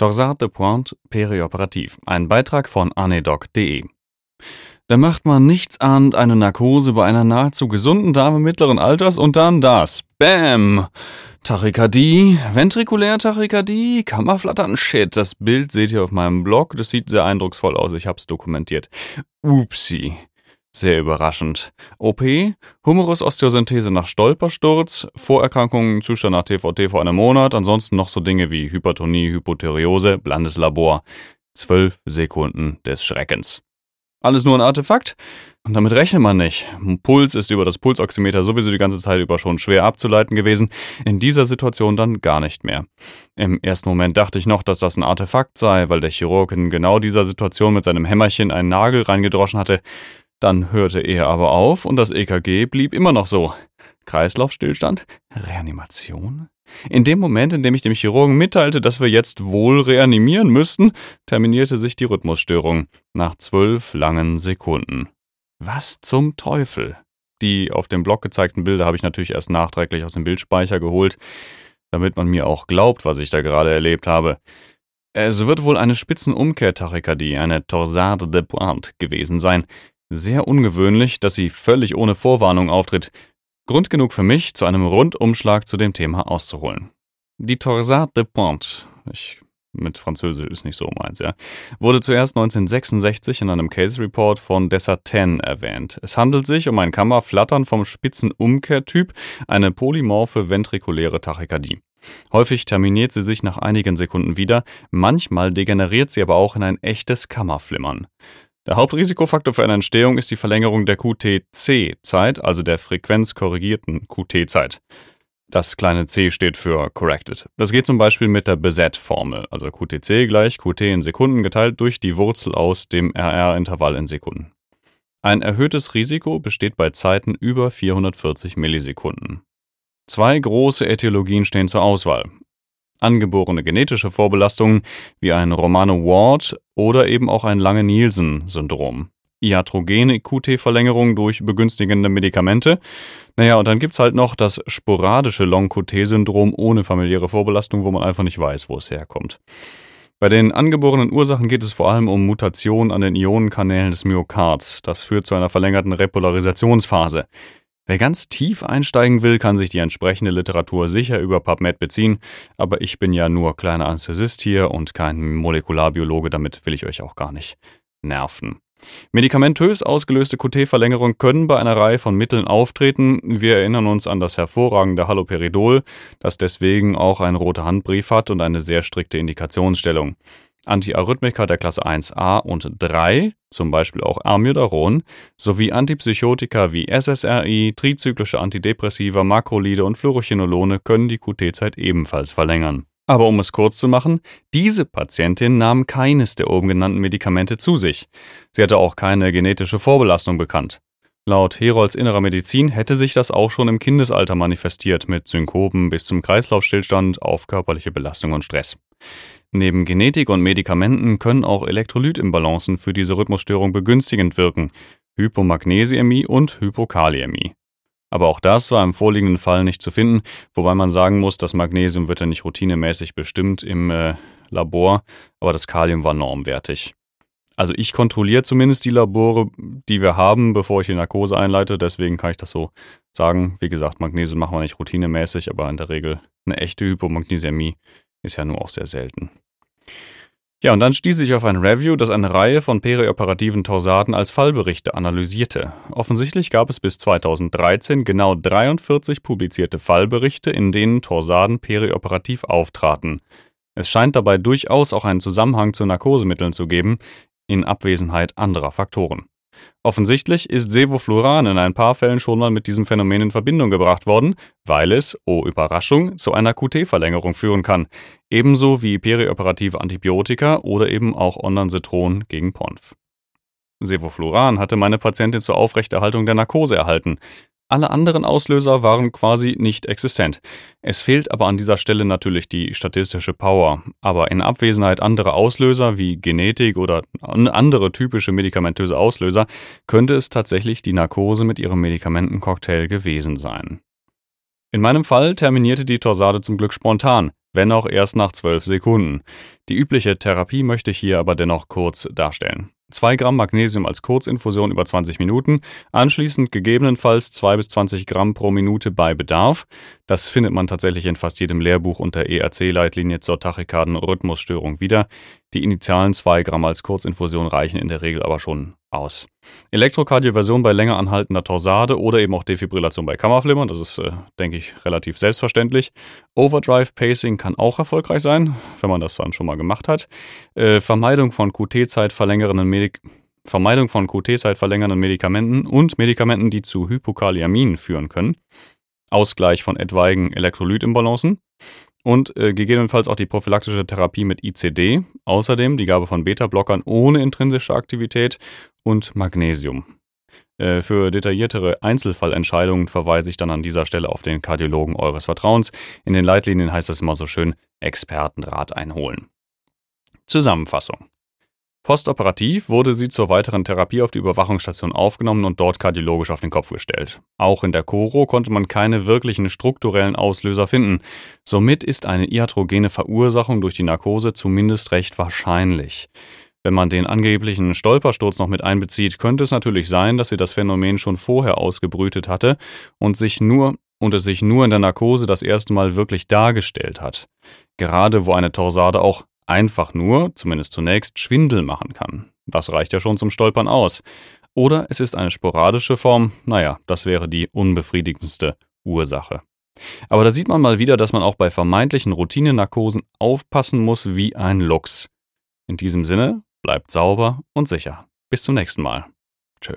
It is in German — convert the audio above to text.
Torsade de Pointe perioperativ. Ein Beitrag von anedoc.de. Da macht man nichts ahnt eine Narkose bei einer nahezu gesunden Dame mittleren Alters und dann das. Bäm! Tachykardie, ventrikulär Tachykardie, Kammerflattern, shit. Das Bild seht ihr auf meinem Blog. Das sieht sehr eindrucksvoll aus. Ich hab's dokumentiert. Upsi. Sehr überraschend. OP, Humerus-Osteosynthese nach Stolpersturz, Vorerkrankungen, Zustand nach TVT vor einem Monat, ansonsten noch so Dinge wie Hypertonie, Hypothyreose, blandes Labor. Zwölf Sekunden des Schreckens. Alles nur ein Artefakt? Und damit rechnet man nicht. Puls ist über das Pulsoximeter sowieso die ganze Zeit über schon schwer abzuleiten gewesen, in dieser Situation dann gar nicht mehr. Im ersten Moment dachte ich noch, dass das ein Artefakt sei, weil der Chirurg in genau dieser Situation mit seinem Hämmerchen einen Nagel reingedroschen hatte. Dann hörte er aber auf und das EKG blieb immer noch so. Kreislaufstillstand? Reanimation? In dem Moment, in dem ich dem Chirurgen mitteilte, dass wir jetzt wohl reanimieren müssten, terminierte sich die Rhythmusstörung nach zwölf langen Sekunden. Was zum Teufel? Die auf dem Blog gezeigten Bilder habe ich natürlich erst nachträglich aus dem Bildspeicher geholt, damit man mir auch glaubt, was ich da gerade erlebt habe. Es wird wohl eine Spitzenumkehrtachykardie, eine Torsade de Pointe gewesen sein, sehr ungewöhnlich, dass sie völlig ohne Vorwarnung auftritt. Grund genug für mich, zu einem Rundumschlag zu dem Thema auszuholen. Die Torsade de Pointe, ich mit Französisch ist nicht so meins, ja, wurde zuerst 1966 in einem Case Report von Dessertain erwähnt. Es handelt sich um ein Kammerflattern vom Spitzenumkehrtyp, eine polymorphe ventrikuläre Tachykardie. Häufig terminiert sie sich nach einigen Sekunden wieder, manchmal degeneriert sie aber auch in ein echtes Kammerflimmern. Der Hauptrisikofaktor für eine Entstehung ist die Verlängerung der QTC-Zeit, also der frequenzkorrigierten QT-Zeit. Das kleine c steht für corrected. Das geht zum Beispiel mit der Beset-Formel, also QTC gleich QT in Sekunden geteilt durch die Wurzel aus dem RR-Intervall in Sekunden. Ein erhöhtes Risiko besteht bei Zeiten über 440 Millisekunden. Zwei große Äthiologien stehen zur Auswahl angeborene genetische Vorbelastungen wie ein Romano-Ward oder eben auch ein Lange-Nielsen-Syndrom. Iatrogene QT-Verlängerung durch begünstigende Medikamente. Naja, und dann gibt's halt noch das sporadische Long-QT-Syndrom ohne familiäre Vorbelastung, wo man einfach nicht weiß, wo es herkommt. Bei den angeborenen Ursachen geht es vor allem um Mutationen an den Ionenkanälen des Myokards. Das führt zu einer verlängerten Repolarisationsphase. Wer ganz tief einsteigen will, kann sich die entsprechende Literatur sicher über PubMed beziehen, aber ich bin ja nur kleiner Anästhesist hier und kein Molekularbiologe, damit will ich euch auch gar nicht nerven. Medikamentös ausgelöste QT-Verlängerungen können bei einer Reihe von Mitteln auftreten. Wir erinnern uns an das hervorragende Haloperidol, das deswegen auch einen rote Handbrief hat und eine sehr strikte Indikationsstellung. Antiarrhythmika der Klasse 1a und 3, zum Beispiel auch Amiodaron, sowie Antipsychotika wie SSRI, trizyklische Antidepressiva, Makrolide und Fluorochinolone können die QT-Zeit ebenfalls verlängern. Aber um es kurz zu machen, diese Patientin nahm keines der oben genannten Medikamente zu sich. Sie hatte auch keine genetische Vorbelastung bekannt. Laut Herolds innerer Medizin hätte sich das auch schon im Kindesalter manifestiert, mit Synkopen bis zum Kreislaufstillstand auf körperliche Belastung und Stress. Neben Genetik und Medikamenten können auch Elektrolytimbalancen für diese Rhythmusstörung begünstigend wirken, Hypomagnesiämie und Hypokaliämie. Aber auch das war im vorliegenden Fall nicht zu finden, wobei man sagen muss, das Magnesium wird ja nicht routinemäßig bestimmt im äh, Labor, aber das Kalium war normwertig. Also ich kontrolliere zumindest die Labore, die wir haben, bevor ich die Narkose einleite, deswegen kann ich das so sagen. Wie gesagt, Magnesium machen wir nicht routinemäßig, aber in der Regel eine echte Hypomagnesiämie ist ja nur auch sehr selten. Ja, und dann stieß ich auf ein Review, das eine Reihe von perioperativen Torsaden als Fallberichte analysierte. Offensichtlich gab es bis 2013 genau 43 publizierte Fallberichte, in denen Torsaden perioperativ auftraten. Es scheint dabei durchaus auch einen Zusammenhang zu Narkosemitteln zu geben, in Abwesenheit anderer Faktoren. Offensichtlich ist Sevofluran in ein paar Fällen schon mal mit diesem Phänomen in Verbindung gebracht worden, weil es, oh Überraschung, zu einer QT-Verlängerung führen kann, ebenso wie perioperative Antibiotika oder eben auch Ondansetron gegen PONF. Sevofluran hatte meine Patientin zur Aufrechterhaltung der Narkose erhalten, alle anderen Auslöser waren quasi nicht existent. Es fehlt aber an dieser Stelle natürlich die statistische Power. Aber in Abwesenheit anderer Auslöser wie Genetik oder andere typische medikamentöse Auslöser könnte es tatsächlich die Narkose mit ihrem Medikamentencocktail gewesen sein. In meinem Fall terminierte die Torsade zum Glück spontan. wenn auch erst nach 12 Sekunden. Die übliche Therapie möchte ich hier aber dennoch kurz darstellen. 2 Gramm Magnesium als Kurzinfusion über 20 Minuten, anschließend gegebenenfalls 2 bis 20 Gramm pro Minute bei Bedarf. Das findet man tatsächlich in fast jedem Lehrbuch unter ERC-Leitlinie zur Tachykarden-Rhythmusstörung wieder. Die initialen 2 Gramm als Kurzinfusion reichen in der Regel aber schon aus. Elektrokardioversion bei länger anhaltender Torsade oder eben auch Defibrillation bei Kammerflimmern, das ist, äh, denke ich, relativ selbstverständlich. Overdrive Pacing kann auch erfolgreich sein, wenn man das dann schon mal gemacht hat. Äh, Vermeidung von QT-Zeit verlängernden Medik Vermeidung von QT-Zeit verlängernden Medikamenten und Medikamenten, die zu Hypokaliamin führen können. Ausgleich von etwaigen Elektrolytimbalancen und äh, gegebenenfalls auch die prophylaktische Therapie mit ICD, außerdem die Gabe von Beta-Blockern ohne intrinsische Aktivität und Magnesium. Äh, für detailliertere Einzelfallentscheidungen verweise ich dann an dieser Stelle auf den Kardiologen eures Vertrauens. In den Leitlinien heißt es immer so schön Expertenrat einholen. Zusammenfassung. Postoperativ wurde sie zur weiteren Therapie auf die Überwachungsstation aufgenommen und dort kardiologisch auf den Kopf gestellt. Auch in der Choro konnte man keine wirklichen strukturellen Auslöser finden. Somit ist eine iatrogene Verursachung durch die Narkose zumindest recht wahrscheinlich. Wenn man den angeblichen Stolpersturz noch mit einbezieht, könnte es natürlich sein, dass sie das Phänomen schon vorher ausgebrütet hatte und sich nur und es sich nur in der Narkose das erste Mal wirklich dargestellt hat. Gerade wo eine Torsade auch einfach nur, zumindest zunächst, Schwindel machen kann. Das reicht ja schon zum Stolpern aus. Oder es ist eine sporadische Form, naja, das wäre die unbefriedigendste Ursache. Aber da sieht man mal wieder, dass man auch bei vermeintlichen Routinenarkosen aufpassen muss wie ein Luchs. In diesem Sinne, bleibt sauber und sicher. Bis zum nächsten Mal. Tschö.